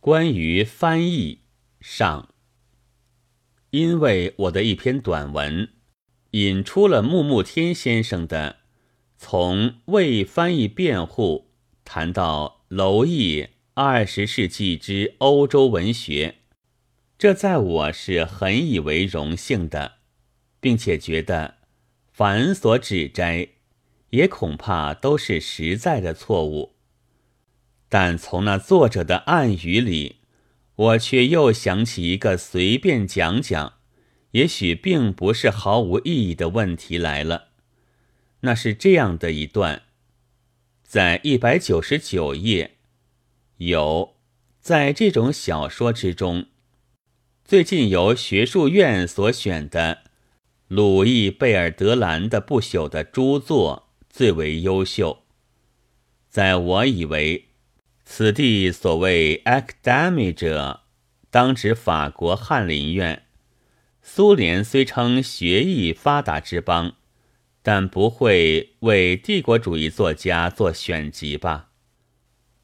关于翻译上，因为我的一篇短文引出了木木天先生的从为翻译辩护谈到娄毅二十世纪之欧洲文学，这在我是很以为荣幸的，并且觉得凡所指摘，也恐怕都是实在的错误。但从那作者的暗语里，我却又想起一个随便讲讲，也许并不是毫无意义的问题来了。那是这样的一段，在一百九十九页，有在这种小说之中，最近由学术院所选的鲁易·贝尔德兰的不朽的著作最为优秀，在我以为。此地所谓 academy 者，当指法国翰林院。苏联虽称学艺发达之邦，但不会为帝国主义作家做选集吧？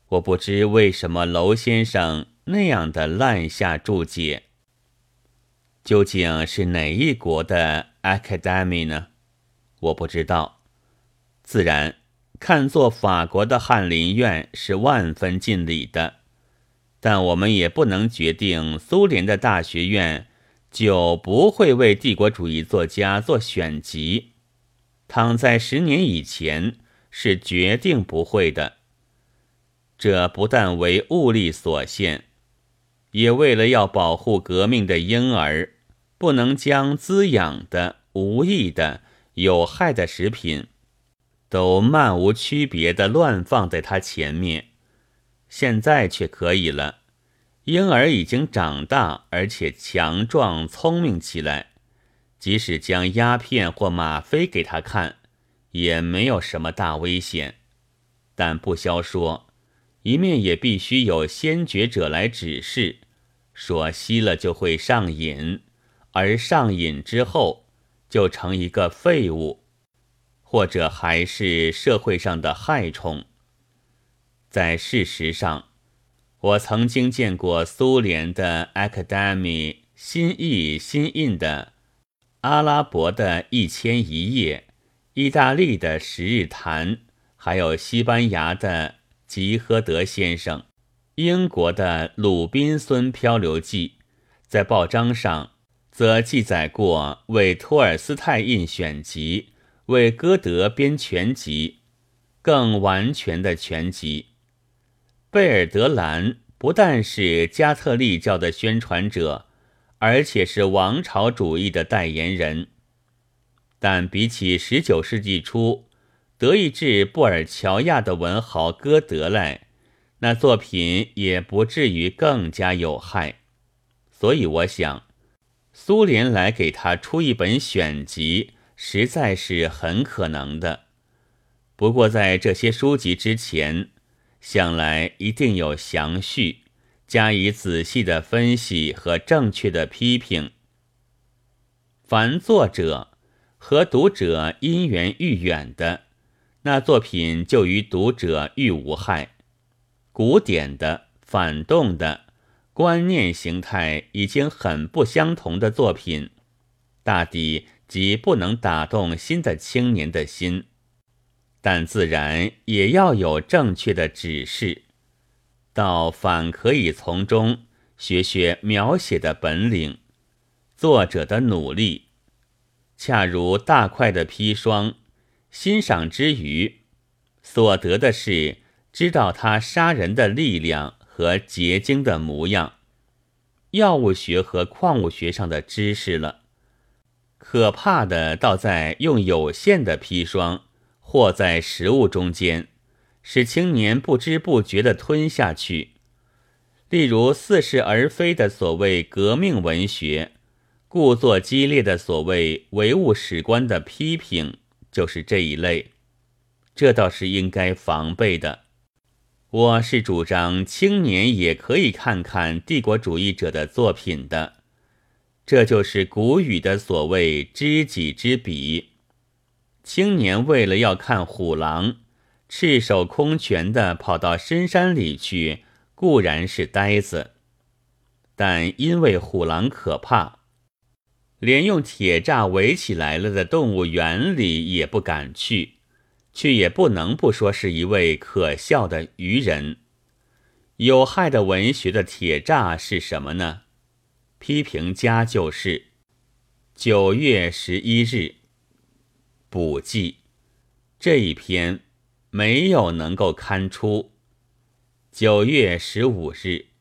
我不知为什么娄先生那样的滥下注解。究竟是哪一国的 academy 呢？我不知道。自然。看作法国的翰林院是万分尽礼的，但我们也不能决定苏联的大学院就不会为帝国主义作家做选集。躺在十年以前是决定不会的。这不但为物力所限，也为了要保护革命的婴儿，不能将滋养的、无益的、有害的食品。都漫无区别的乱放在他前面，现在却可以了。婴儿已经长大，而且强壮聪明起来，即使将鸦片或吗啡给他看，也没有什么大危险。但不消说，一面也必须有先觉者来指示，说吸了就会上瘾，而上瘾之后就成一个废物。或者还是社会上的害虫。在事实上，我曾经见过苏联的 Academy 新译新印的阿拉伯的一千一夜，意大利的十日谈，还有西班牙的吉诃德先生，英国的鲁滨孙漂流记，在报章上则记载过为托尔斯泰印选集。为歌德编全集，更完全的全集。贝尔德兰不但是加特利教的宣传者，而且是王朝主义的代言人。但比起十九世纪初德意志布尔乔亚的文豪歌德来，那作品也不至于更加有害。所以我想，苏联来给他出一本选集。实在是很可能的，不过在这些书籍之前，想来一定有详叙，加以仔细的分析和正确的批评。凡作者和读者因缘愈远的，那作品就与读者愈无害；古典的、反动的、观念形态已经很不相同的作品，大抵。即不能打动新的青年的心，但自然也要有正确的指示，倒反可以从中学学描写的本领，作者的努力，恰如大块的砒霜，欣赏之余，所得的是知道他杀人的力量和结晶的模样，药物学和矿物学上的知识了。可怕的倒在用有限的砒霜和在食物中间，使青年不知不觉地吞下去。例如似是而非的所谓革命文学，故作激烈的所谓唯物史观的批评，就是这一类。这倒是应该防备的。我是主张青年也可以看看帝国主义者的作品的。这就是古语的所谓“知己知彼”。青年为了要看虎狼，赤手空拳地跑到深山里去固然是呆子，但因为虎狼可怕，连用铁栅围起来了的动物园里也不敢去，却也不能不说是一位可笑的愚人。有害的文学的铁栅是什么呢？批评家就是九月十一日补记这一篇没有能够刊出。九月十五日。